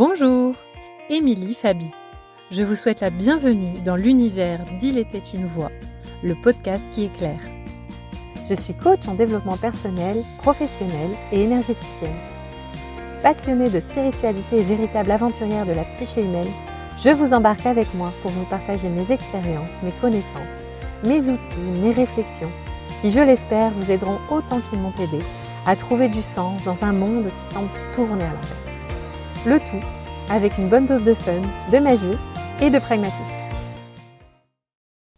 Bonjour, Émilie Fabi. Je vous souhaite la bienvenue dans l'univers d'Il était une voix, le podcast qui éclaire. Je suis coach en développement personnel, professionnel et énergéticienne. Passionnée de spiritualité et véritable aventurière de la psyché humaine, je vous embarque avec moi pour vous partager mes expériences, mes connaissances, mes outils, mes réflexions, qui, je l'espère, vous aideront autant qu'ils m'ont aidé à trouver du sens dans un monde qui semble tourner à l'envers. Le tout avec une bonne dose de fun, de magie et de pragmatisme.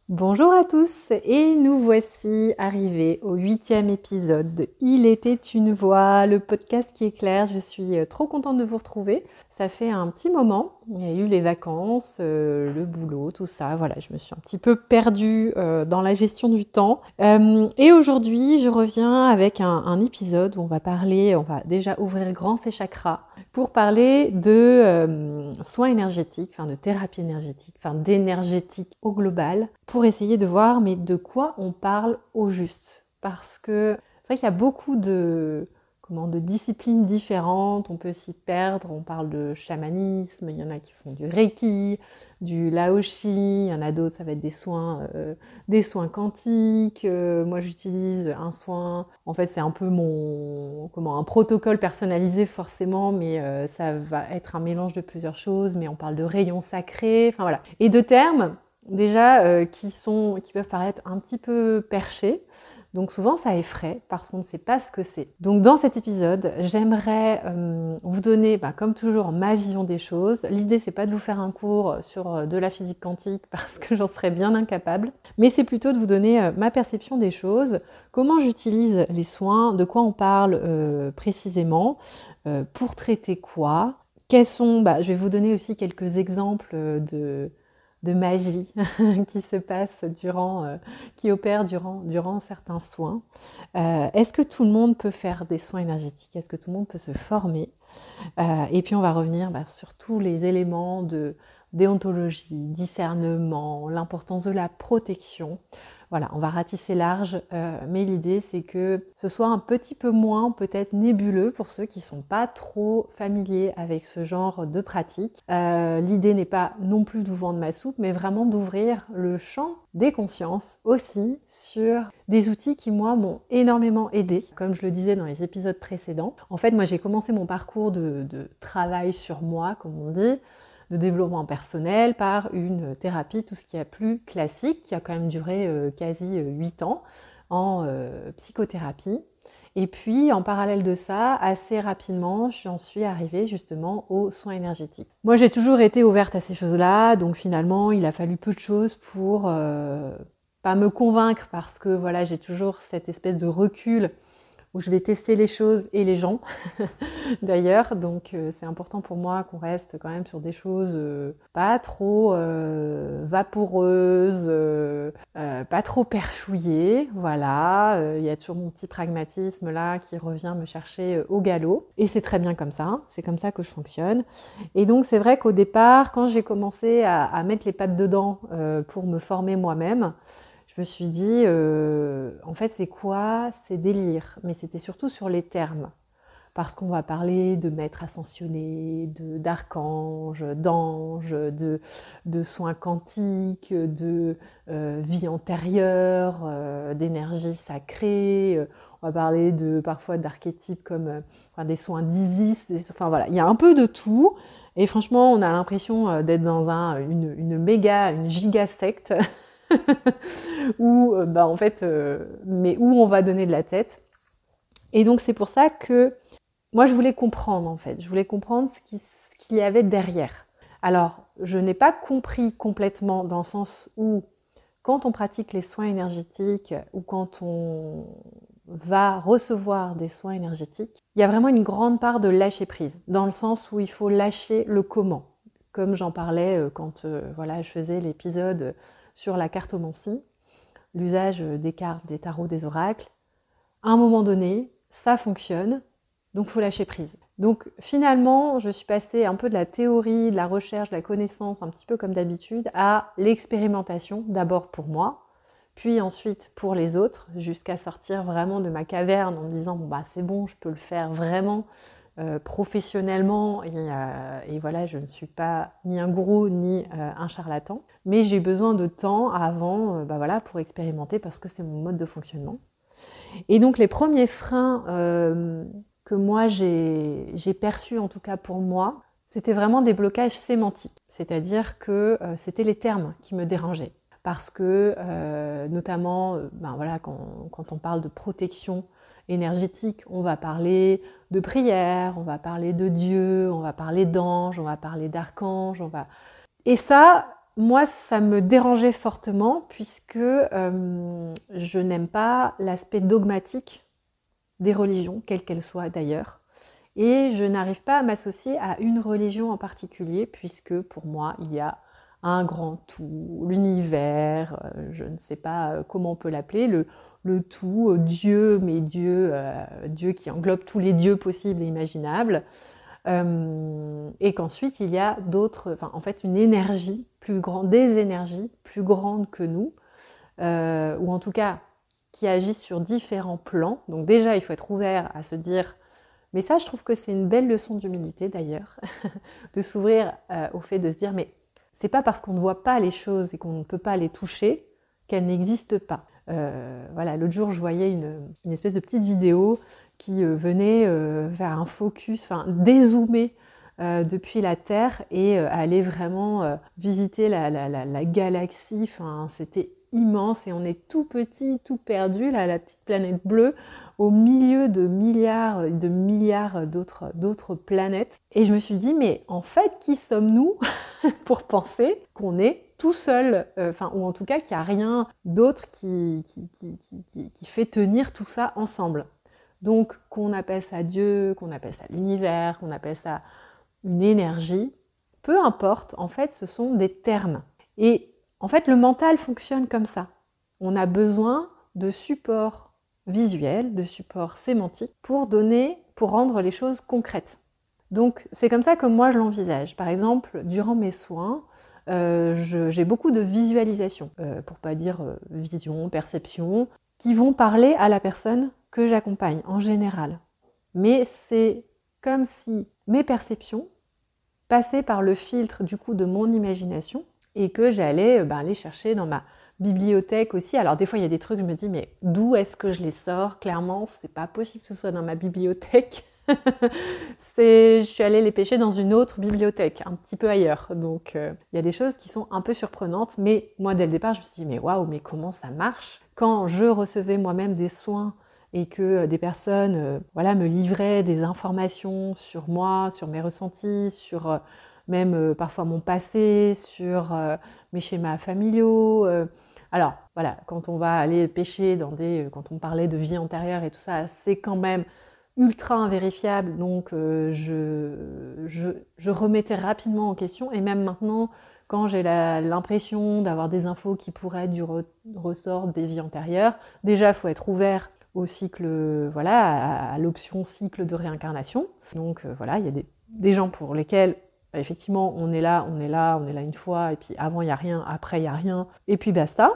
Bonjour à tous et nous voici arrivés au huitième épisode de Il était une voix, le podcast qui éclaire. Je suis euh, trop contente de vous retrouver. Ça fait un petit moment, il y a eu les vacances, euh, le boulot, tout ça. Voilà, je me suis un petit peu perdue euh, dans la gestion du temps. et aujourd'hui, je reviens avec un, épisode où on va parler, on va déjà ouvrir grand ses chakras pour parler de soins énergétiques, enfin de thérapie énergétique, enfin d'énergétique au global, pour essayer de voir mais de quoi on parle au juste. Parce que c'est vrai qu'il y a beaucoup de de disciplines différentes, on peut s'y perdre, on parle de chamanisme, il y en a qui font du reiki, du laoshi, il y en a d'autres, ça va être des soins, euh, des soins quantiques, euh, moi j'utilise un soin, en fait c'est un peu mon, comment, un protocole personnalisé forcément, mais euh, ça va être un mélange de plusieurs choses, mais on parle de rayons sacrés, enfin voilà. Et de termes, déjà, qui, sont, qui peuvent paraître un petit peu perchés, donc souvent ça effraie parce qu'on ne sait pas ce que c'est. Donc dans cet épisode, j'aimerais euh, vous donner, bah, comme toujours, ma vision des choses. L'idée c'est pas de vous faire un cours sur euh, de la physique quantique parce que j'en serais bien incapable, mais c'est plutôt de vous donner euh, ma perception des choses, comment j'utilise les soins, de quoi on parle précisément, pour traiter quoi. Quels sont, bah, je vais vous donner aussi quelques exemples de de magie qui se passe durant, euh, qui opère durant, durant certains soins. Euh, est-ce que tout le monde peut faire des soins énergétiques? Est-ce que tout le monde peut se former? Euh, Et puis on va revenir bah, sur tous les éléments de déontologie, discernement, l'importance de la protection. Voilà, on va ratisser large, euh, mais l'idée c'est que ce soit un petit peu moins peut-être nébuleux pour ceux qui ne sont pas trop familiers avec ce genre de pratique. Euh, l'idée n'est pas non plus de vendre ma soupe, mais vraiment d'ouvrir le champ des consciences aussi sur des outils qui moi m'ont énormément aidé, comme je le disais dans les épisodes précédents. En fait, moi j'ai commencé mon parcours de travail sur moi, comme on dit, de développement personnel par une thérapie, tout ce qui est plus classique, qui a quand même duré euh, quasi 8 euh, ans en euh, psychothérapie. Et puis, en parallèle de ça, assez rapidement, j'en suis arrivée justement aux soins énergétiques. Moi, j'ai toujours été ouverte à ces choses-là, donc finalement, il a fallu peu de choses pour pas me convaincre parce que voilà, j'ai toujours cette espèce de recul où je vais tester les choses et les gens d'ailleurs. Donc euh, c'est important pour moi qu'on reste quand même sur des choses euh, pas trop euh, vaporeuses, pas trop perchouillées. Voilà, il y a toujours mon petit pragmatisme là qui revient me chercher au galop. Et c'est très bien comme ça, c'est comme ça que je fonctionne. Et donc c'est vrai qu'au départ, quand j'ai commencé à, mettre les pattes dedans pour me former moi-même, je me suis dit, euh, en fait, c'est quoi C'est délire. Mais c'était surtout sur les termes. Parce qu'on va parler de maîtres ascensionnés, d'archanges, d'anges, de, de, soins quantiques, de euh, vie antérieure, euh, d'énergie sacrée. On va parler de, parfois d'archétypes comme des soins d'Isis. Enfin voilà, il y a un peu de tout. Et franchement, on a l'impression d'être dans un, une, une méga, une giga secte. où, euh, bah, en fait, euh, mais où on va donner de la tête. Et donc, c'est pour ça que moi, je voulais comprendre, en fait. Je voulais comprendre ce qu'il y avait derrière. Alors, je n'ai pas compris complètement dans le sens où, quand on pratique les soins énergétiques ou quand on va recevoir des soins énergétiques, il y a vraiment une grande part de lâcher prise, dans le sens où il faut lâcher le comment. Comme j'en parlais euh, quand voilà, je faisais l'épisode sur la cartomancie, l'usage des cartes, des tarots, des oracles. À un moment donné, ça fonctionne, donc faut lâcher prise. Donc finalement, je suis passée un peu de la théorie, de la recherche, de la connaissance, un petit peu comme d'habitude, à l'expérimentation, d'abord pour moi, puis ensuite pour les autres, jusqu'à sortir vraiment de ma caverne en me disant bah c'est bon, je peux le faire vraiment, professionnellement et, voilà, je ne suis pas ni un gourou ni un charlatan, mais j'ai besoin de temps avant bah voilà, pour expérimenter parce que c'est mon mode de fonctionnement. Et donc les premiers freins que moi j'ai perçus, en tout cas pour moi, c'était vraiment des blocages sémantiques, c'est-à-dire que euh, c'était les termes qui me dérangeaient. Parce que, euh, notamment, euh, ben voilà, quand, on parle de protection énergétique, on va parler de prière, on va parler de Dieu, on va parler d'ange, on va parler d'archange, on va... Et ça, moi, ça me dérangeait fortement puisque je n'aime pas l'aspect dogmatique des religions, quelles qu'elles soient d'ailleurs. Et je n'arrive pas à m'associer à une religion en particulier, puisque pour moi, il y a un grand tout, l'univers, euh, je ne sais pas euh, comment on peut l'appeler, le, le, tout, euh, Dieu, mais Dieu, Dieu qui englobe tous les dieux possibles et imaginables. et qu'ensuite, il y a d'autres, enfin, en fait, une énergie plus grande, des énergies plus grandes que nous, ou en tout cas qui agissent sur différents plans. Donc déjà, il faut être ouvert à se dire mais ça, je trouve que c'est une belle leçon d'humilité d'ailleurs, de s'ouvrir euh, au fait de se dire, mais c'est pas parce qu'on ne voit pas les choses et qu'on ne peut pas les toucher qu'elles n'existent pas. Euh, voilà, l'autre jour, je voyais une, espèce de petite vidéo qui euh, venait faire un focus, enfin dézoomer depuis la Terre et aller vraiment visiter la, la galaxie. C'était immense et on est tout petit, tout perdu, là, la petite planète bleue, au milieu de milliards de milliards d'autres planètes. Et je me suis dit, mais en fait, qui sommes-nous pour penser qu'on est tout seul, euh, enfin, ou en tout cas qu'il n'y a rien d'autre qui qui, qui, fait tenir tout ça ensemble. Donc, qu'on appelle ça Dieu, qu'on appelle ça l'univers, qu'on appelle ça une énergie, peu importe, en fait, ce sont des termes. Et en fait, le mental fonctionne comme ça. On a besoin de support visuel, de support sémantique pour donner, pour rendre les choses concrètes. Donc c'est comme ça que moi je l'envisage. Par exemple, durant mes soins, euh, j'ai beaucoup de visualisations, euh, pour pas dire euh, vision, perception, qui vont parler à la personne que j'accompagne en général. Mais c'est comme si mes perceptions passaient par le filtre du coup de mon imagination et que j'allais euh, ben, aller chercher dans ma bibliothèque aussi. Alors des fois il y a des trucs, je me dis mais d'où est-ce que je les sors? Clairement, c'est pas possible que ce soit dans ma bibliothèque. c'est, je suis allée les pêcher dans une autre bibliothèque, un petit peu ailleurs. Donc euh, il y a des choses qui sont un peu surprenantes, mais moi dès le départ je me suis dit mais waouh, mais comment ça marche? Quand je recevais moi-même des soins et que euh, des personnes voilà me livraient des informations sur moi, sur mes ressentis, sur même euh, parfois mon passé, sur euh, mes schémas familiaux. Euh. alors voilà, quand on va aller pêcher dans des, quand on parlait de vie antérieure et tout ça, c'est quand même ultra invérifiable, donc je, je, remettais rapidement en question, et même maintenant, quand j'ai l'impression d'avoir des infos qui pourraient être du ressort des vies antérieures, déjà, il faut être ouvert au cycle, voilà, à, l'option cycle de réincarnation. Donc voilà, il y a des, des gens pour lesquels effectivement, on est là, on est là, on est là une fois, et puis avant, il n'y a rien, après, il n'y a rien, et puis basta.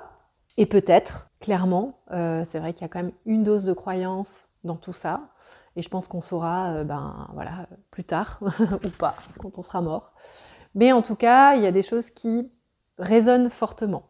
Et peut-être, clairement, euh, c'est vrai qu'il y a quand même une dose de croyance dans tout ça, et je pense qu'on saura, euh, ben voilà, plus tard, ou pas, quand on sera mort. Mais en tout cas, il y a des choses qui résonnent fortement,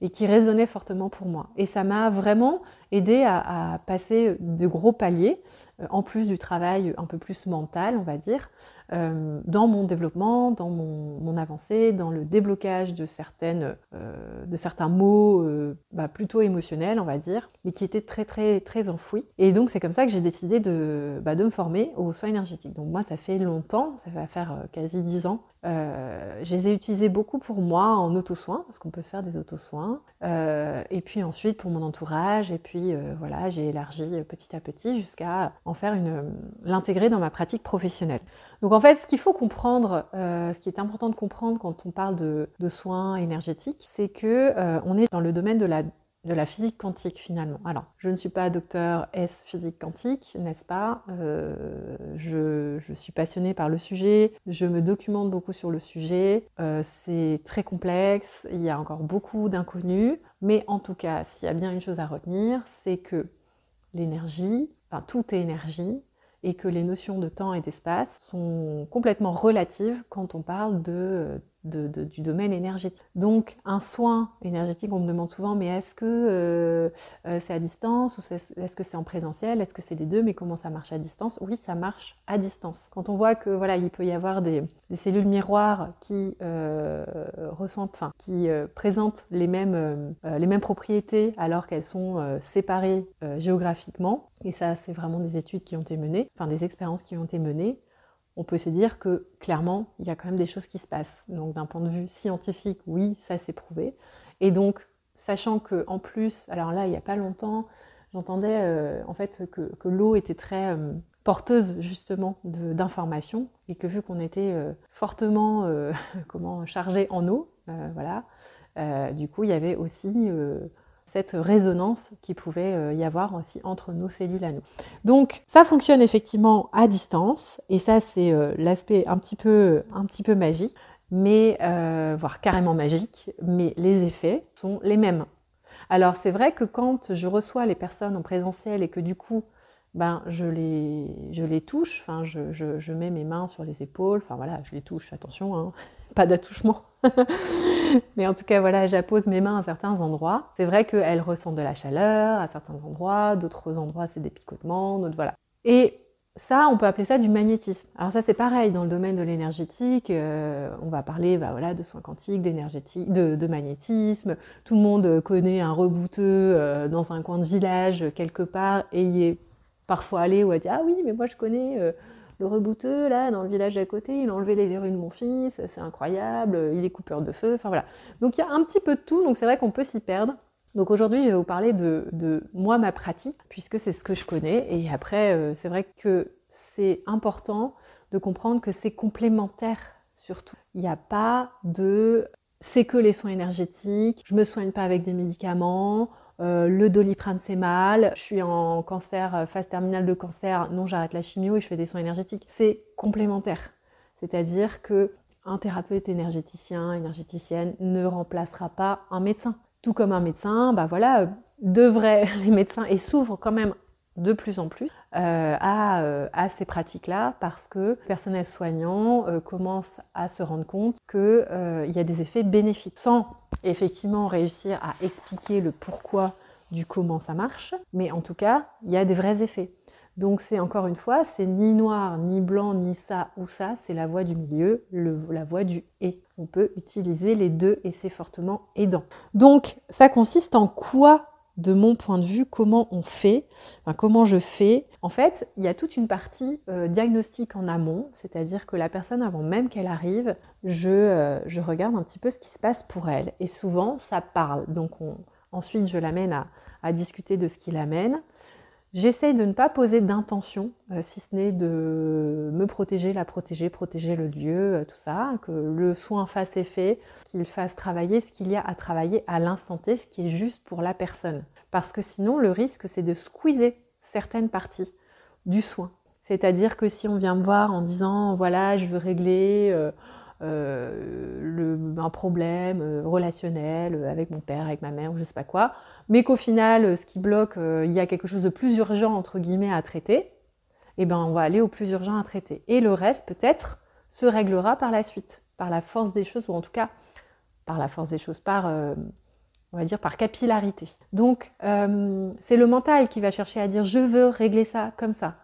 et qui résonnaient fortement pour moi. Et ça m'a vraiment aidé à, passer de gros paliers, en plus du travail un peu plus mental, on va dire, euh, dans mon développement, dans mon, avancée, dans le déblocage de, certaines, euh, de certains mots euh, bah, plutôt émotionnels, on va dire, mais qui étaient très très très enfouis. Et donc c'est comme ça que j'ai décidé de, bah, de me former aux soins énergétiques. Donc moi ça fait longtemps, ça va faire quasi 10 ans. je les ai utilisés beaucoup pour moi en auto-soins, parce qu'on peut se faire des auto-soins. et puis ensuite pour mon entourage, et puis voilà, j'ai élargi petit à petit jusqu'à faire une l'intégrer dans ma pratique professionnelle. Donc en fait, ce qu'il faut comprendre, euh, ce qui est important de comprendre quand on parle de, soins énergétiques, c'est que euh, on est dans le domaine de la, de la physique quantique finalement. Alors, je ne suis pas docteur S physique quantique, n'est-ce pas? Euh, je, je, suis passionnée par le sujet, je me documente beaucoup sur le sujet, c'est très complexe, il y a encore beaucoup d'inconnus, mais en tout cas, s'il y a bien une chose à retenir, c'est que l'énergie, enfin tout est énergie, et que les notions de temps et d'espace sont complètement relatives quand on parle de du domaine énergétique. Donc un soin énergétique, on me demande souvent, mais est-ce que euh, euh, c'est à distance ou est-ce que c'est en présentiel? Est-ce que c'est les deux? Mais comment ça marche à distance? Oui, ça marche à distance. Quand on voit que voilà, il peut y avoir des, cellules miroirs qui euh, ressentent, qui présentent les mêmes, les mêmes propriétés alors qu'elles sont séparées géographiquement, et ça, c'est vraiment des études qui ont été menées, enfin des expériences qui ont été menées on peut se dire que clairement, il y a quand même des choses qui se passent. Donc d'un point de vue scientifique, oui, ça s'est prouvé. Et donc, sachant que en plus, alors là, il n'y a pas longtemps, j'entendais euh, en fait que, l'eau était très euh, porteuse justement d'informations et que vu qu'on était euh, fortement comment chargé en eau, voilà, du coup, il y avait aussi cette résonance qui pouvait euh, y avoir aussi entre nos cellules à nous. Donc ça fonctionne effectivement à distance et ça c'est euh, l'aspect un petit peu magique, mais euh, voire carrément magique, mais les effets sont les mêmes. Alors c'est vrai que quand je reçois les personnes en présentiel et que du coup ben, je, les, touche, enfin, je, je, mets mes mains sur les épaules, enfin voilà, je les touche, attention, hein, pas d'attouchement. Mais en tout cas, voilà, j'appose mes mains à certains endroits. C'est vrai qu'elles ressentent de la chaleur à certains endroits, d'autres endroits c'est des picotements, d'autres voilà. Et ça, on peut appeler ça du magnétisme. Alors ça, c'est pareil dans le domaine de l'énergétique. Euh, on va parler bah, voilà, de soins quantiques, d'énergétique, de, magnétisme. Tout le monde connaît un rebouteux euh, dans un coin de village quelque part et y est parfois allé ou a dit ah oui, mais moi je connais. Euh, le rebouteux, là, dans le village à côté, il a enlevé les verrues de mon fils, c'est incroyable, il est coupeur de feu, enfin voilà. Donc il y a un petit peu de tout, donc c'est vrai qu'on peut s'y perdre. Donc aujourd'hui, je vais vous parler de, moi, ma pratique, puisque c'est ce que je connais. Et après, euh, c'est vrai que c'est important de comprendre que c'est complémentaire surtout. Il n'y a pas de c'est que les soins énergétiques, je me soigne pas avec des médicaments, euh, le doliprane c'est mal, je suis en cancer, euh, phase terminale de cancer, non j'arrête la chimio et je fais des soins énergétiques. C'est complémentaire. C'est-à-dire que un thérapeute énergéticien, énergéticienne ne remplacera pas un médecin. Tout comme un médecin, bah voilà, devrait les médecins et s'ouvrent quand même de plus en plus euh, à, ces pratiques-là parce que le personnel soignant commence à se rendre compte qu'il y a des effets bénéfiques. Sans effectivement réussir à expliquer le pourquoi du comment ça marche, mais en tout cas, il y a des vrais effets. Donc c'est encore une fois, c'est ni noir, ni blanc, ni ça ou ça, c'est la voie du milieu, la voie du et. On peut utiliser les deux et c'est fortement aidant. Donc ça consiste en quoi de mon point de vue, comment on fait, comment je fais. En fait, il y a toute une partie euh, diagnostic en amont, c'est-à-dire que la personne, avant même qu'elle arrive, euh, je, regarde un petit peu ce qui se passe pour elle. Et souvent, ça parle. Donc ensuite, je l'amène à, discuter de ce qui l'amène. J'essaye de ne pas poser d'intention, euh, si ce n'est de me protéger, la protéger, protéger le lieu, tout ça, que le soin fasse effet, qu'il fasse travailler ce qu'il y a à travailler à l'instant T, ce qui est juste pour la personne. Parce que sinon, le risque, c'est de squeezer certaines parties du soin. C'est-à-dire que si on vient me voir en disant, voilà, je veux régler euh, euh, un problème euh, relationnel avec mon père, avec ma mère, ou je sais pas quoi, mais qu'au final, ce qui bloque, il y a quelque chose de plus urgent, entre guillemets, à traiter, eh ben, on va aller au plus urgent à traiter. Et le reste, peut-être, se réglera par la suite, par la force des choses, ou en tout cas, par la force des choses, par on va dire par capillarité. Donc euh, c'est le mental qui va chercher à dire je veux régler ça comme ça.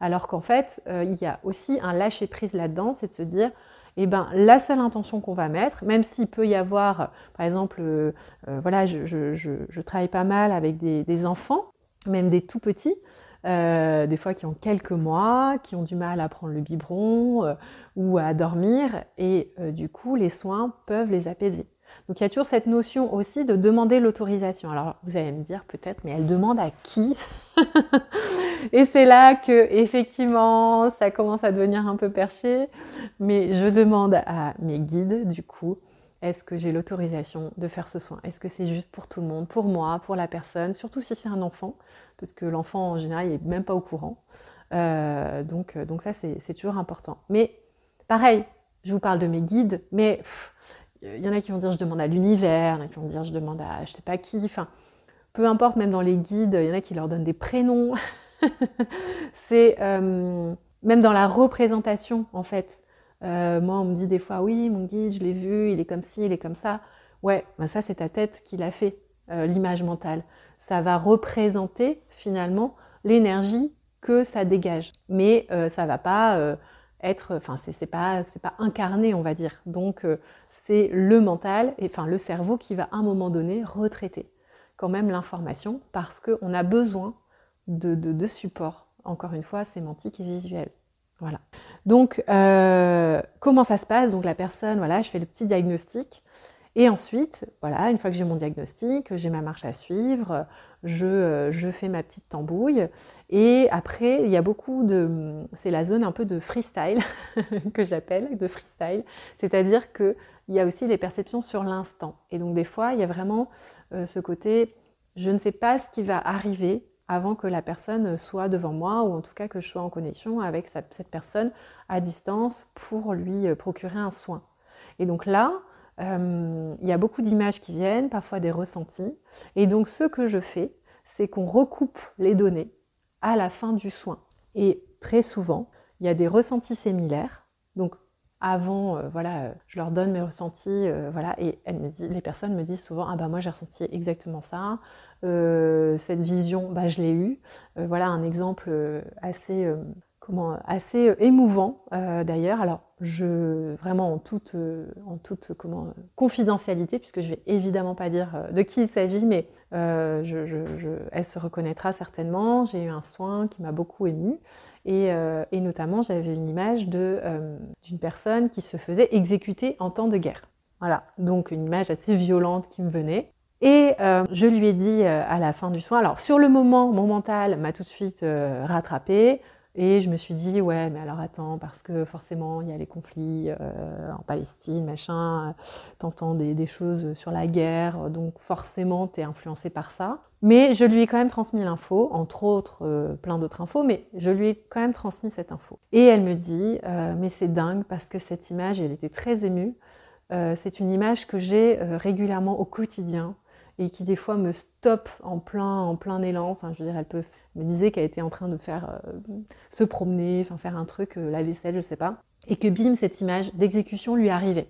Alors qu'en fait, euh, il y a aussi un lâcher prise là-dedans, c'est de se dire, eh ben, la seule intention qu'on va mettre, même s'il peut y avoir, par exemple, euh, voilà, je, travaille pas mal avec des, enfants, même des tout petits, des fois qui ont quelques mois, qui ont du mal à prendre le biberon ou à dormir, et du coup, les soins peuvent les apaiser. Donc il y a toujours cette notion aussi de demander l'autorisation. Alors vous allez me dire peut-être, mais elle demande à qui? Et c'est là que effectivement ça commence à devenir un peu perché. Mais je demande à mes guides du coup, est-ce que j'ai l'autorisation de faire ce soin? Est-ce que c'est juste pour tout le monde, pour moi, pour la personne, surtout si c'est un enfant, parce que l'enfant en général il n'est même pas au courant. Euh, donc, donc ça c'est toujours important. Mais pareil, je vous parle de mes guides, mais il y en a qui vont dire je demande à l'univers, il y en a qui vont dire je demande à je sais pas qui, enfin peu importe, même dans les guides, il y en a qui leur donnent des prénoms. c'est euh, même dans la représentation, en fait. Euh, moi, on me dit des fois, oui, mon guide, je l'ai vu, il est comme ci, il est comme ça. Ouais, ben ça, c'est ta tête qui l'a fait, l'image mentale. Ça va représenter finalement l'énergie que ça dégage. Mais ça va pas être, enfin, c'est pas, pas incarné, on va dire. Donc, c'est le mental, et, enfin, le cerveau qui va à un moment donné retraiter quand même l'information parce qu'on a besoin de, support, encore une fois, sémantique et visuel. Voilà. Donc, euh, comment ça se passe? Donc, la personne, voilà, je fais le petit diagnostic. Et ensuite, voilà, une fois que j'ai mon diagnostic, j'ai ma marche à suivre, je, euh, je, fais ma petite tambouille. Et après, il y a beaucoup de. C'est la zone un peu de freestyle que j'appelle, de freestyle. C'est-à-dire qu'il y a aussi des perceptions sur l'instant. Et donc, des fois, il y a vraiment euh, ce côté je ne sais pas ce qui va arriver avant que la personne soit devant moi ou en tout cas que je sois en connexion avec cette personne à distance pour lui euh, procurer un soin. Et donc là, euh, il y a beaucoup d'images qui viennent, parfois des ressentis. Et donc ce que je fais, c'est qu'on recoupe les données à la fin du soin. Et très souvent, il y a des ressentis similaires. Donc avant, euh, voilà, euh, je leur donne mes ressentis, euh, voilà, et les personnes me disent souvent, ah bah moi j'ai ressenti exactement ça, cette vision, bah je l'ai eue. voilà un exemple assez, comment, assez émouvant d'ailleurs. Alors je, vraiment en toute, en toute comment, confidentialité, puisque je vais évidemment pas dire de qui il s'agit, mais elle se reconnaîtra certainement. J'ai eu un soin qui m'a beaucoup émue. Euh, et, notamment, j'avais une image euh, d'une personne qui se faisait exécuter en temps de guerre. Voilà, donc une image assez violente qui me venait. Et euh, je lui ai dit à la fin du soin, alors sur le moment, mon mental m'a tout de suite rattrapé. Et je me suis dit, ouais, mais alors attends, parce que forcément, il y a les conflits en Palestine, machin, t'entends des, choses sur la guerre, donc forcément, t'es influencé par ça. Mais je lui ai quand même transmis l'info, entre autres euh, plein d'autres infos, mais je lui ai quand même transmis cette info. Et elle me dit, euh, mais c'est dingue parce que cette image, elle était très émue. Euh, c'est une image que j'ai régulièrement au quotidien et qui des fois me stoppe en plein, en plein élan. Enfin, je veux dire, elle peut, me disait qu'elle était en train de faire se promener, enfin faire un truc, la vaisselle, je sais pas, et que bim, cette image d'exécution lui arrivait.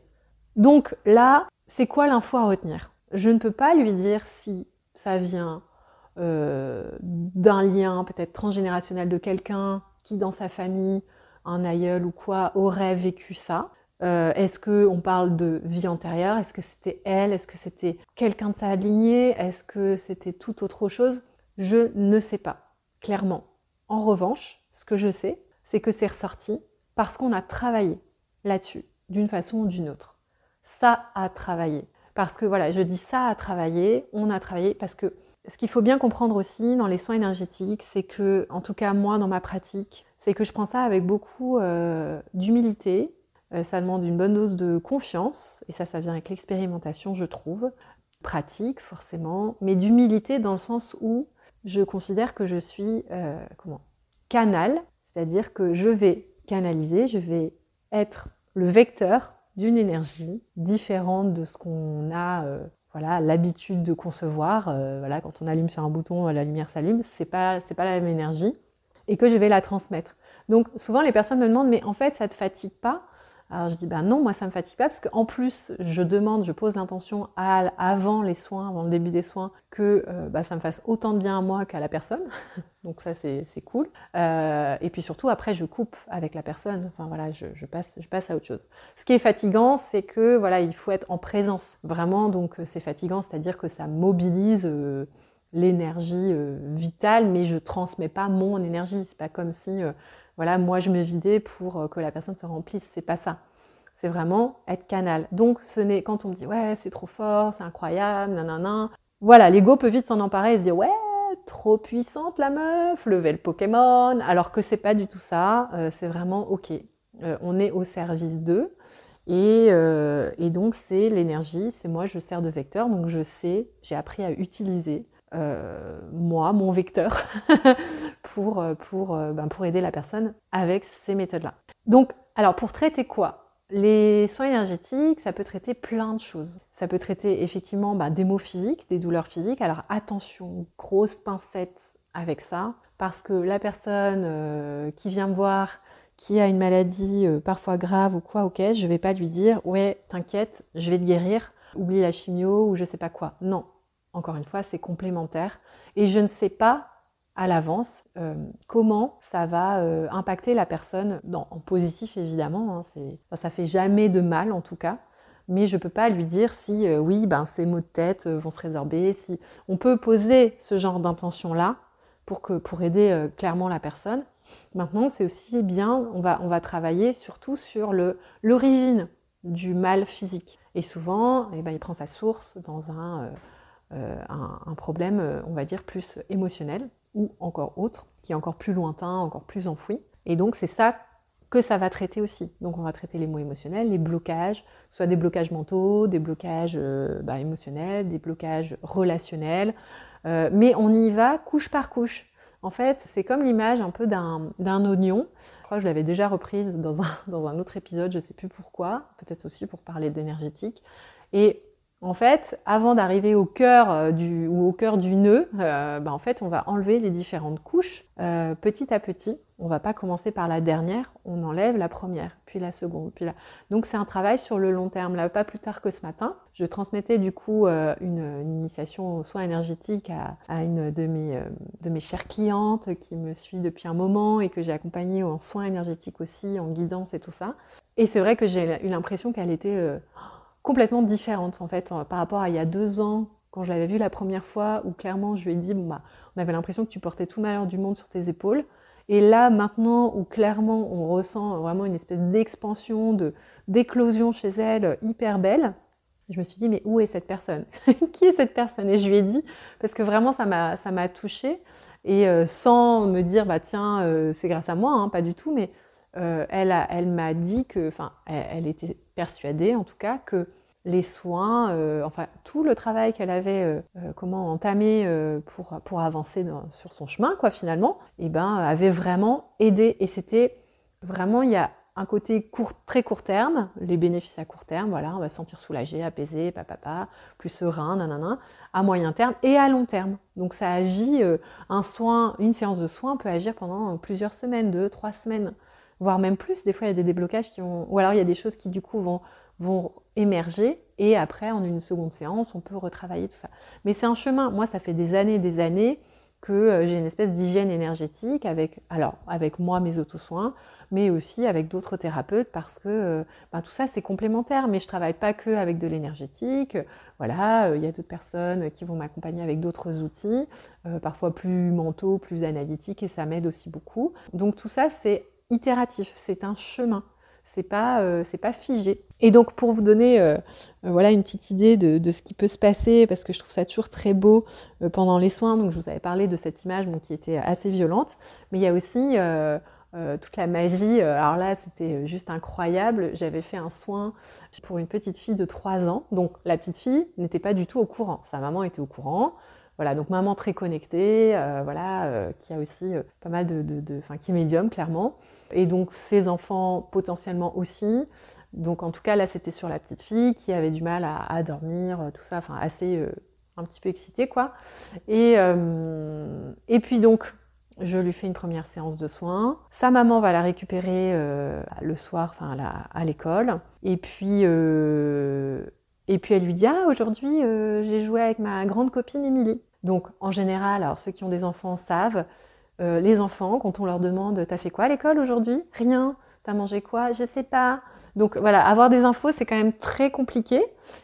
Donc là, c'est quoi l'info à retenir? Je ne peux pas lui dire si ça vient euh, d'un lien peut-être transgénérationnel de quelqu'un qui dans sa famille, un aïeul ou quoi, aurait vécu ça. Euh, est-ce qu'on parle de vie antérieure? Est-ce que c'était elle? Est-ce que c'était quelqu'un de sa lignée? Est-ce que c'était tout autre chose? Je ne sais pas, clairement. En revanche, ce que je sais, c'est que c'est ressorti parce qu'on a travaillé là-dessus, d'une façon ou d'une autre. Ça a travaillé. Parce que voilà, je dis ça à travailler, on a travaillé parce que ce qu'il faut bien comprendre aussi dans les soins énergétiques, c'est que, en tout cas moi dans ma pratique, c'est que je prends ça avec beaucoup euh, d'humilité. Euh, ça demande une bonne dose de confiance, et ça, ça vient avec l'expérimentation, je trouve. Pratique, forcément, mais d'humilité dans le sens où je considère que je suis euh, comment canal, c'est-à-dire que je vais canaliser, je vais être le vecteur d'une énergie différente de ce qu'on a euh, voilà, l'habitude de concevoir. Euh, voilà, quand on allume sur un bouton, la lumière s'allume, c'est pas, c'est pas la même énergie, et que je vais la transmettre. Donc souvent les personnes me demandent mais en fait ça te fatigue pas alors je dis ben non, moi ça me fatigue pas parce qu'en plus je demande, je pose l'intention avant les soins, avant le début des soins, que euh, bah, ça me fasse autant de bien à moi qu'à la personne. Donc ça c'est cool. Euh, et puis surtout après je coupe avec la personne. Enfin voilà, je, passe, je passe à autre chose. Ce qui est fatigant, c'est que voilà, il faut être en présence. Vraiment, donc c'est fatigant, c'est-à-dire que ça mobilise. Euh, l'énergie vitale, mais je transmets pas mon énergie. C'est pas comme si voilà, moi je me vidais pour euh, que la personne se remplisse. C'est pas ça. C'est vraiment être canal. Donc, ce n'est quand on me dit ouais, c'est trop fort, c'est incroyable, nanana. Voilà, l'ego peut vite s'en emparer et se dire ouais, trop puissante la meuf, lever le Pokémon, alors que c'est pas du tout ça. Euh, c'est vraiment ok. Euh, on est au service d'eux. Et, et, donc, c'est l'énergie, c'est moi, je sers de vecteur, donc je sais, j'ai appris à utiliser euh, moi, mon vecteur, pour, euh, euh, ben, pour aider la personne avec ces méthodes-là. Donc, alors pour traiter quoi? Les soins énergétiques, ça peut traiter plein de choses. Ça peut traiter effectivement ben, des maux physiques, des douleurs physiques. Alors attention, grosse pincette avec ça, parce que la personne qui vient me voir, qui a une maladie parfois grave ou quoi, ok, je vais pas lui dire ouais, t'inquiète, je vais te guérir, oublie la chimio ou je sais pas quoi. Non, encore une fois, c'est complémentaire. Et je ne sais pas à l'avance euh, comment ça va euh, impacter la personne, en positif évidemment, hein, enfin, ça fait jamais de mal en tout cas, mais je ne peux pas lui dire si euh, oui, ben, ces maux de tête vont se résorber, si on peut poser ce genre d'intention-là pour, pour aider clairement la personne. Maintenant, c'est aussi bien, on va, on va travailler surtout sur l'origine du mal physique. Et souvent, eh ben, il prend sa source dans un, un, un problème, on va dire, plus émotionnel ou encore autre, qui est encore plus lointain, encore plus enfoui. Et donc c'est ça que ça va traiter aussi. Donc on va traiter les mots émotionnels, les blocages, soit des blocages mentaux, des blocages euh, bah, émotionnels, des blocages relationnels, euh, mais on y va couche par couche. En fait, c'est comme l'image un peu d'un oignon. Je crois que je l'avais déjà reprise dans un, dans un autre épisode, je ne sais plus pourquoi, peut-être aussi pour parler d'énergétique. Et en fait, avant d'arriver au cœur euh, du, ou au cœur du nœud, euh, bah, en fait, on va enlever les différentes couches euh, petit à petit. On va pas commencer par la dernière, on enlève la première, puis la seconde. Donc c'est un travail sur le long terme. Là, pas plus tard que ce matin, je transmettais du coup une, initiation aux soins énergétiques à, une de mes, de mes chères clientes qui me suit depuis un moment et que j'ai accompagnée en soins énergétiques aussi, en guidance et tout ça. Et c'est vrai que j'ai eu l'impression qu'elle était complètement différente en fait par rapport à il y a deux ans quand je l'avais vue la première fois où clairement je lui ai dit bon bah on avait l'impression que tu portais tout malheur du monde sur tes épaules. Et là maintenant où clairement on ressent vraiment une espèce d'expansion de d'éclosion chez elle hyper belle je me suis dit mais où est cette personne? Qui est cette personne? Et je lui ai dit parce que vraiment ça m'a ça m'a touchée. Et euh, sans me dire bah tiens euh, c'est grâce à moi hein, pas du tout mais euh, elle, elle m'a dit que, enfin, elle, était persuadée en tout cas que les soins, euh, enfin tout le travail qu'elle avait euh, comment entamé pour, avancer sur son chemin, quoi, finalement, eh ben, avait vraiment aidé. Et c'était vraiment, il y a un côté court, très court terme, les bénéfices à court terme, voilà, on va se sentir soulagé, apaisé, papa, plus serein, nanana, à moyen terme et à long terme. Donc ça agit, un soin, une séance de soins peut agir pendant plusieurs semaines, deux, trois semaines voire même plus. Des fois, il y a des déblocages qui vont, ou alors il y a des choses qui du coup vont, vont émerger et après, en une seconde séance, on peut retravailler tout ça. Mais c'est un chemin. Moi, ça fait des années, des années que euh, j'ai une espèce d'hygiène énergétique avec, alors, avec moi, mes auto-soins, mais aussi avec d'autres thérapeutes parce que euh, ben, tout ça, c'est complémentaire. Mais je travaille pas que avec de l'énergétique. Voilà, euh, il y a d'autres personnes qui vont m'accompagner avec d'autres outils, parfois plus mentaux, plus analytiques, et ça m'aide aussi beaucoup. Donc tout ça, c'est itératif, c'est un chemin. C'est pas, euh, pas figé. Et donc pour vous donner euh, euh, voilà une petite idée de, ce qui peut se passer, parce que je trouve ça toujours très beau pendant les soins. Donc je vous avais parlé de cette image qui était assez violente, mais il y a aussi toute la magie. Alors là, c'était juste incroyable. J'avais fait un soin pour une petite fille de 3 ans. Donc la petite fille n'était pas du tout au courant. Sa maman était au courant. Voilà, donc maman très connectée, voilà, qui a aussi pas mal de, qui est médium clairement et donc ses enfants potentiellement aussi. Donc en tout cas là c'était sur la petite fille qui avait du mal à, dormir, euh, tout ça, enfin assez euh, un petit peu excitée quoi. Et, euh, et puis donc je lui fais une première séance de soins. Sa maman va la récupérer le soir, enfin à l'école. Et puis et puis elle lui dit ah aujourd'hui j'ai joué avec ma grande copine Émilie. Donc en général, alors ceux qui ont des enfants savent euh, les enfants, quand on leur demande T'as fait quoi à l'école aujourd'hui? Rien. T'as mangé quoi? Je sais pas. Donc voilà, avoir des infos, c'est quand même très compliqué.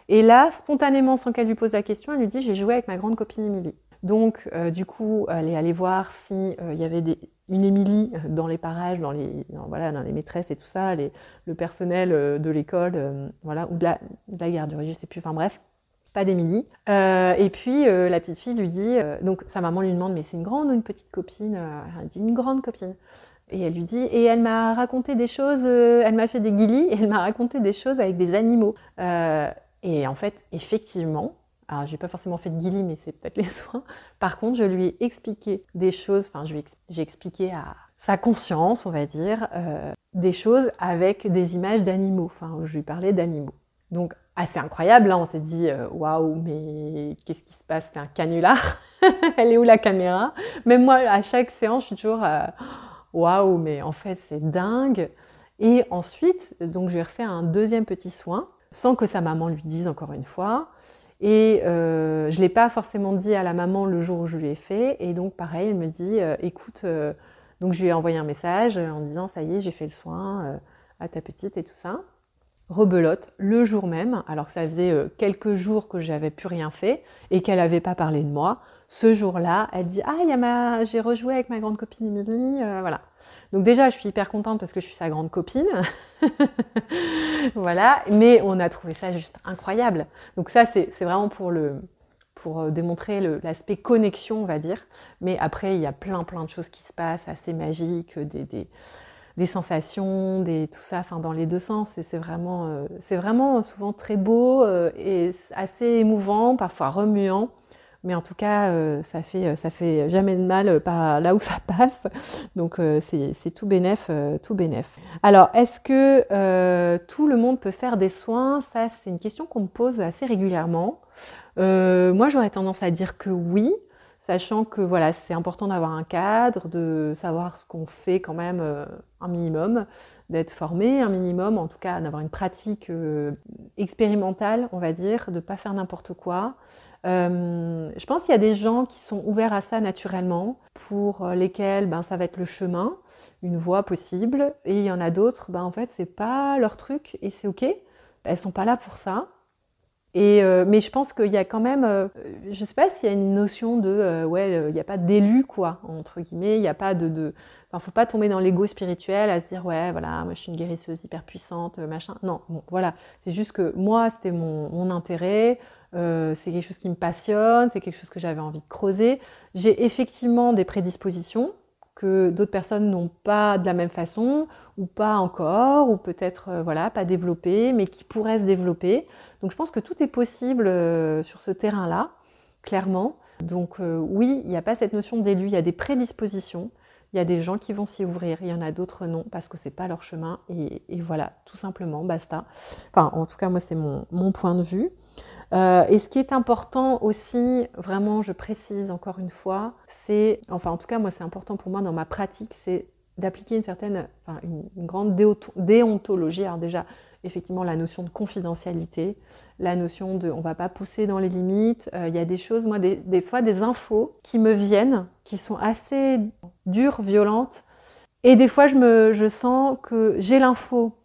Et là, spontanément, sans qu'elle lui pose la question, elle lui dit J'ai joué avec ma grande copine Émilie. Donc, euh, du coup, elle est allée voir s'il euh, y avait une Émilie dans les parages, dans les, voilà, dans les maîtresses et tout ça, le personnel de l'école, voilà, ou de la, de la garderie, je sais plus, enfin bref pas. Euh, et puis euh, la petite fille lui dit, euh, donc sa maman lui demande, mais c'est une grande ou une petite copine Elle dit une grande copine. Et elle lui dit, et elle m'a raconté des choses, elle m'a fait des guilis, elle m'a raconté des choses avec des animaux. et en fait, effectivement, alors j'ai pas forcément fait de guilis, mais c'est peut-être les soins. Par contre, je lui ai expliqué des choses, enfin j'ai expliqué à sa conscience, on va dire, des choses avec des images d'animaux. Enfin, je lui parlais d'animaux. Donc assez incroyable. Là, on s'est dit waouh, mais qu'est-ce qui se passe? C'est un canular. Elle est où la caméra? Même moi, à chaque séance, je suis toujours waouh, mais en fait, c'est dingue. Et ensuite, donc, je lui ai refait un deuxième petit soin, sans que sa maman lui dise encore une fois. Et euh, je ne l'ai pas forcément dit à la maman le jour où je lui ai fait. Et donc, pareil, elle me dit euh, écoute, euh, donc je lui ai envoyé un message en disant ça y est, j'ai fait le soin à ta petite et tout ça. Rebelote le jour même, alors que ça faisait quelques jours que j'avais plus rien fait et qu'elle n'avait pas parlé de moi. Ce jour-là, elle dit ah, ma... j'ai rejoué avec ma grande copine Émilie, voilà. Donc déjà, je suis hyper contente parce que je suis sa grande copine. voilà, mais on a trouvé ça juste incroyable. Donc ça, c'est vraiment pour, le, pour euh, démontrer l'aspect connexion, on va dire. Mais après, il y a plein, plein de choses qui se passent, assez magiques, des sensations, des, tout ça, enfin, dans les deux sens. Et c'est vraiment, euh, c'est vraiment souvent très beau euh, et assez émouvant, parfois remuant. Mais en tout cas, euh, ça fait ça fait jamais de mal par là où ça passe. Donc c'est tout bénef, tout bénef. Alors, est-ce que tout le monde peut faire des soins? Ça, c'est une question qu'on me pose assez régulièrement. moi, j'aurais tendance à dire que oui, sachant que voilà, c'est important d'avoir un cadre, de savoir ce qu'on fait quand même un minimum, d'être formé un minimum, en tout cas d'avoir une pratique expérimentale, on va dire, de ne pas faire n'importe quoi. Euh, je pense qu'il y a des gens qui sont ouverts à ça naturellement, pour lesquels ben, ça va être le chemin, une voie possible, et il y en a d'autres, ben, en fait, c'est pas leur truc et c'est ok. Elles sont pas là pour ça. Euh, mais je pense qu'il y a quand même, euh, je sais pas s'il y a une notion de, ouais, il n'y a pas d'élu, quoi, entre guillemets, il n'y a pas de. de Enfin, faut pas tomber dans l'ego spirituel à se dire, ouais, voilà, moi je suis une guérisseuse hyper puissante, machin. Non, bon, voilà. C'est juste que moi, c'était mon, mon intérêt. Euh, c'est quelque chose qui me passionne, c'est quelque chose que j'avais envie de creuser. J'ai effectivement des prédispositions que d'autres personnes n'ont pas de la même façon, ou pas encore, ou peut-être euh, voilà, pas développées, mais qui pourraient se développer. Donc je pense que tout est possible euh, sur ce terrain-là, clairement. Donc oui, il n'y a pas cette notion d'élu, il y a des prédispositions. Il y a des gens qui vont s'y ouvrir, il y en a d'autres non, parce que c'est pas leur chemin. Et, voilà, tout simplement, basta. Enfin, en tout cas, moi, c'est mon point de vue. Euh, et ce qui est important aussi, vraiment, je précise encore une fois, c'est, enfin en tout cas moi c'est important pour moi dans ma pratique, c'est d'appliquer une certaine, enfin, une, grande déontologie. Alors déjà, effectivement, la notion de confidentialité, la notion de on va pas pousser dans les limites. Euh, il y a des choses, moi, des, des, fois, des infos qui me viennent, qui sont assez dures, violentes. Et des fois, je, me, je sens que j'ai l'info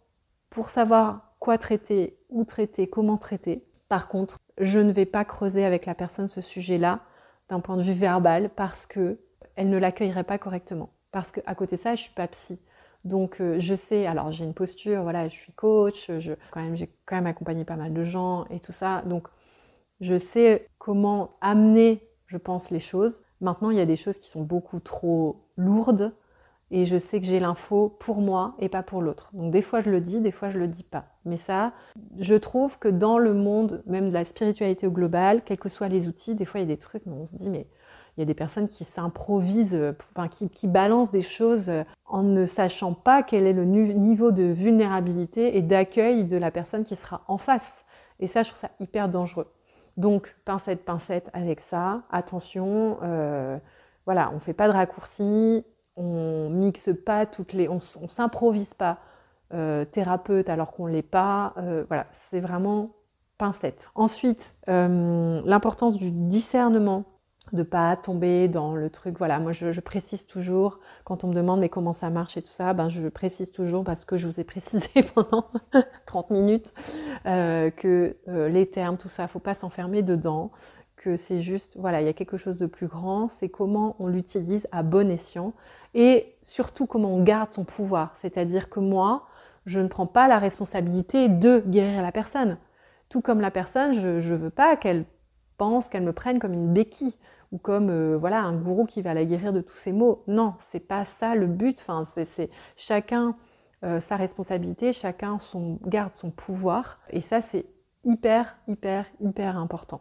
pour savoir quoi traiter, où traiter, comment traiter. Par contre, je ne vais pas creuser avec la personne ce sujet-là d'un point de vue verbal parce que elle ne l'accueillerait pas correctement. Parce qu'à côté de ça, je suis pas psy. Donc euh, je sais, alors j'ai une posture, voilà, je suis coach, quand même, j'ai quand même accompagné pas mal de gens et tout ça. Donc je sais comment amener, je pense, les choses. Maintenant, il y a des choses qui sont beaucoup trop lourdes et je sais que j'ai l'info pour moi et pas pour l'autre. Donc des fois je le dis, des fois je le dis pas. Mais ça, je trouve que dans le monde même de la spiritualité au global, quels que soient les outils, des fois il y a des trucs, mais on se dit mais il y a des personnes qui s'improvisent, enfin qui, qui, balancent des choses en ne sachant pas quel est le niveau de vulnérabilité et d'accueil de la personne qui sera en face. Et ça, je trouve ça hyper dangereux. Donc pincette, pincette avec ça. Attention, euh, voilà, on fait pas de raccourcis on mixe pas toutes les, on, s'improvise pas euh, thérapeute alors qu'on l'est pas. Euh, voilà, c'est vraiment pincette. Ensuite, euh, l'importance du discernement, de pas tomber dans le truc. Voilà, moi je, précise toujours quand on me demande mais comment ça marche et tout ça, ben je précise toujours parce que je vous ai précisé pendant 30 minutes que les termes, tout ça, faut pas s'enfermer dedans que c'est juste, voilà, il y a quelque chose de plus grand, c'est comment on l'utilise à bon escient et surtout comment on garde son pouvoir. C'est-à-dire que moi, je ne prends pas la responsabilité de guérir la personne. Tout comme la personne, je ne veux pas qu'elle pense qu'elle me prenne comme une béquille ou comme euh, voilà un gourou qui va la guérir de tous ses maux. Non, c'est pas ça le but. Enfin, c'est chacun euh, sa responsabilité, chacun son, garde son pouvoir. Et ça, c'est hyper, hyper, hyper important.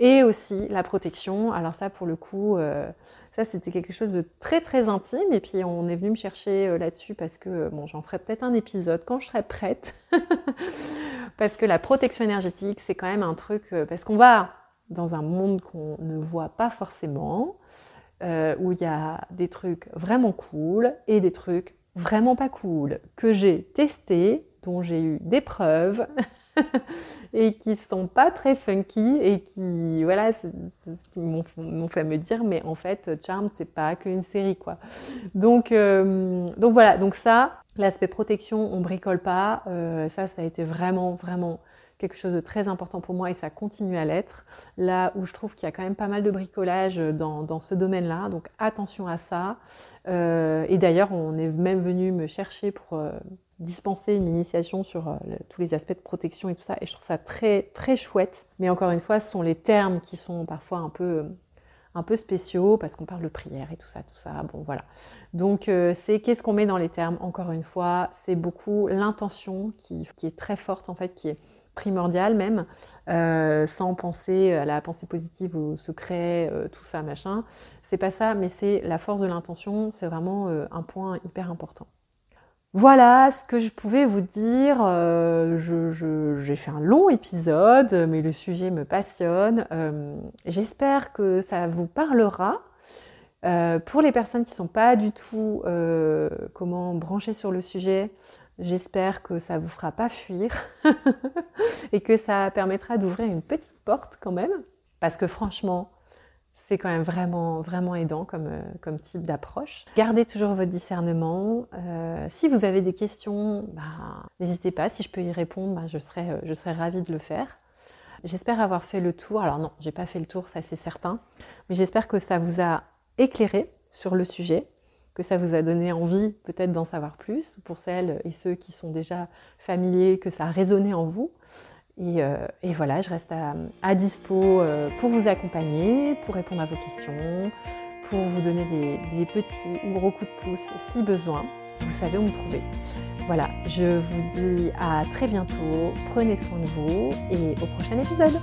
Et aussi la protection. Alors ça, pour le coup, euh, ça c'était quelque chose de très très intime. Et puis on est venu me chercher là-dessus parce que bon, j'en ferai peut-être un épisode quand je serai prête. parce que la protection énergétique, c'est quand même un truc, parce qu'on va dans un monde qu'on ne voit pas forcément, euh, où il y a des trucs vraiment cool et des trucs vraiment pas cool que j'ai testés, dont j'ai eu des preuves et qui sont pas très funky et qui, voilà, qui m'ont fait me dire, mais en fait, Charm, c'est pas qu'une série, quoi. Donc, euh, donc voilà, donc ça, l'aspect protection, on bricole pas, euh, ça, ça a été vraiment, vraiment quelque chose de très important pour moi et ça continue à l'être. Là où je trouve qu'il y a quand même pas mal de bricolage dans, dans ce domaine-là, donc attention à ça. Euh, et d'ailleurs, on est même venu me chercher pour dispenser une initiation sur euh, tous les aspects de protection et tout ça. Et je trouve ça très, très chouette. Mais encore une fois, ce sont les termes qui sont parfois un peu, un peu spéciaux parce qu'on parle de prière et tout ça, tout ça. Bon, voilà. Donc, euh, c'est qu'est-ce qu'on met dans les termes? Encore une fois, c'est beaucoup l'intention qui, qui, est très forte, en fait, qui est primordiale même, euh, sans penser à la pensée positive, au secret, tout ça, machin. C'est pas ça, mais c'est la force de l'intention. C'est vraiment un point hyper important. Voilà ce que je pouvais vous dire. Euh, j'ai fait un long épisode, mais le sujet me passionne. Euh, j'espère que ça vous parlera. Euh, pour les personnes qui ne sont pas du tout comment brancher sur le sujet, j'espère que ça ne vous fera pas fuir et que ça permettra d'ouvrir une petite porte quand même. Parce que franchement, c'est quand même vraiment, vraiment aidant comme, euh, comme type d'approche. Gardez toujours votre discernement. Euh, si vous avez des questions, bah, n'hésitez pas. Si je peux y répondre, bah, je, serai, euh, je serai ravie de le faire. J'espère avoir fait le tour. Alors non, j'ai pas fait le tour, ça c'est certain. Mais j'espère que ça vous a éclairé sur le sujet, que ça vous a donné envie peut-être d'en savoir plus, pour celles et ceux qui sont déjà familiers, que ça a résonné en vous. Euh, et, voilà, je reste à, dispo euh, pour vous accompagner, pour répondre à vos questions, pour vous donner des, petits ou gros coups de pouce si besoin. Vous savez où me trouver. Voilà, je vous dis à très bientôt, prenez soin de vous et au prochain épisode.